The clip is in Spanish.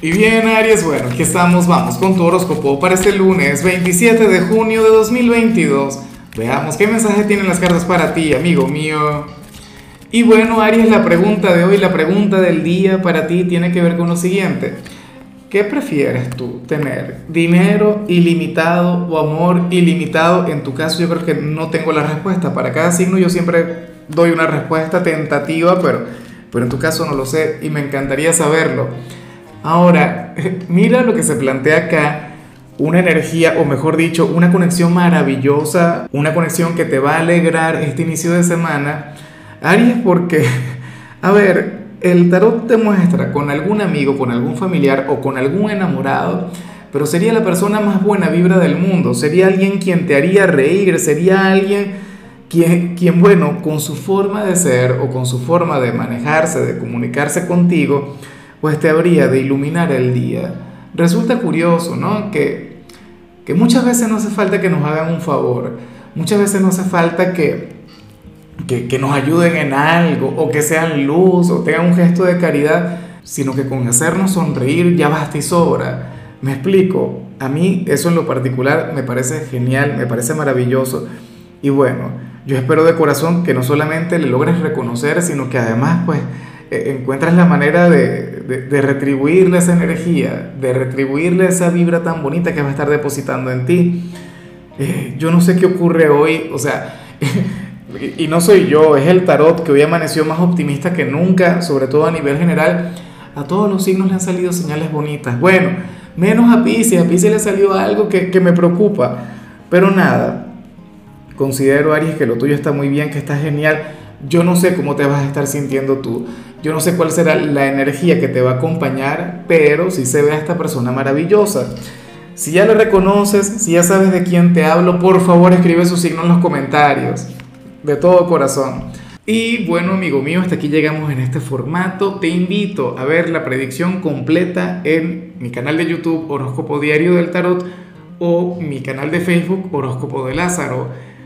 Y bien, Aries, bueno, aquí estamos, vamos con tu horóscopo para este lunes 27 de junio de 2022. Veamos qué mensaje tienen las cartas para ti, amigo mío. Y bueno, Aries, la pregunta de hoy, la pregunta del día para ti tiene que ver con lo siguiente. ¿Qué prefieres tú tener? ¿Dinero ilimitado o amor ilimitado? En tu caso yo creo que no tengo la respuesta. Para cada signo yo siempre doy una respuesta tentativa, pero, pero en tu caso no lo sé y me encantaría saberlo. Ahora, mira lo que se plantea acá, una energía, o mejor dicho, una conexión maravillosa, una conexión que te va a alegrar este inicio de semana. Aries, porque, a ver, el tarot te muestra con algún amigo, con algún familiar o con algún enamorado, pero sería la persona más buena vibra del mundo, sería alguien quien te haría reír, sería alguien quien, quien bueno, con su forma de ser o con su forma de manejarse, de comunicarse contigo, pues te habría de iluminar el día. Resulta curioso, ¿no? Que, que muchas veces no hace falta que nos hagan un favor, muchas veces no hace falta que, que, que nos ayuden en algo o que sean luz o tengan un gesto de caridad, sino que con hacernos sonreír ya basta y sobra. Me explico, a mí eso en lo particular me parece genial, me parece maravilloso. Y bueno, yo espero de corazón que no solamente le logres reconocer, sino que además pues encuentras la manera de, de, retribuirle esa energía, de retribuirle esa vibra tan bonita que va a estar depositando en ti. Eh, yo no sé qué ocurre hoy, o sea, y no soy yo, es el tarot que hoy amaneció más optimista que nunca, sobre todo a nivel general. A todos los signos le han salido señales bonitas. Bueno, menos a Pisces, a Pisces le salió algo que, que me preocupa. Pero nada, considero Aries que lo tuyo está muy bien, que está genial yo no sé cómo te vas a estar sintiendo tú. Yo no sé cuál será la energía que te va a acompañar, pero si se ve a esta persona maravillosa. Si ya le reconoces, si ya sabes de quién te hablo, por favor escribe su signo en los comentarios. De todo corazón. Y bueno, amigo mío, hasta aquí llegamos en este formato. Te invito a ver la predicción completa en mi canal de YouTube Horóscopo Diario del Tarot o mi canal de Facebook Horóscopo de Lázaro.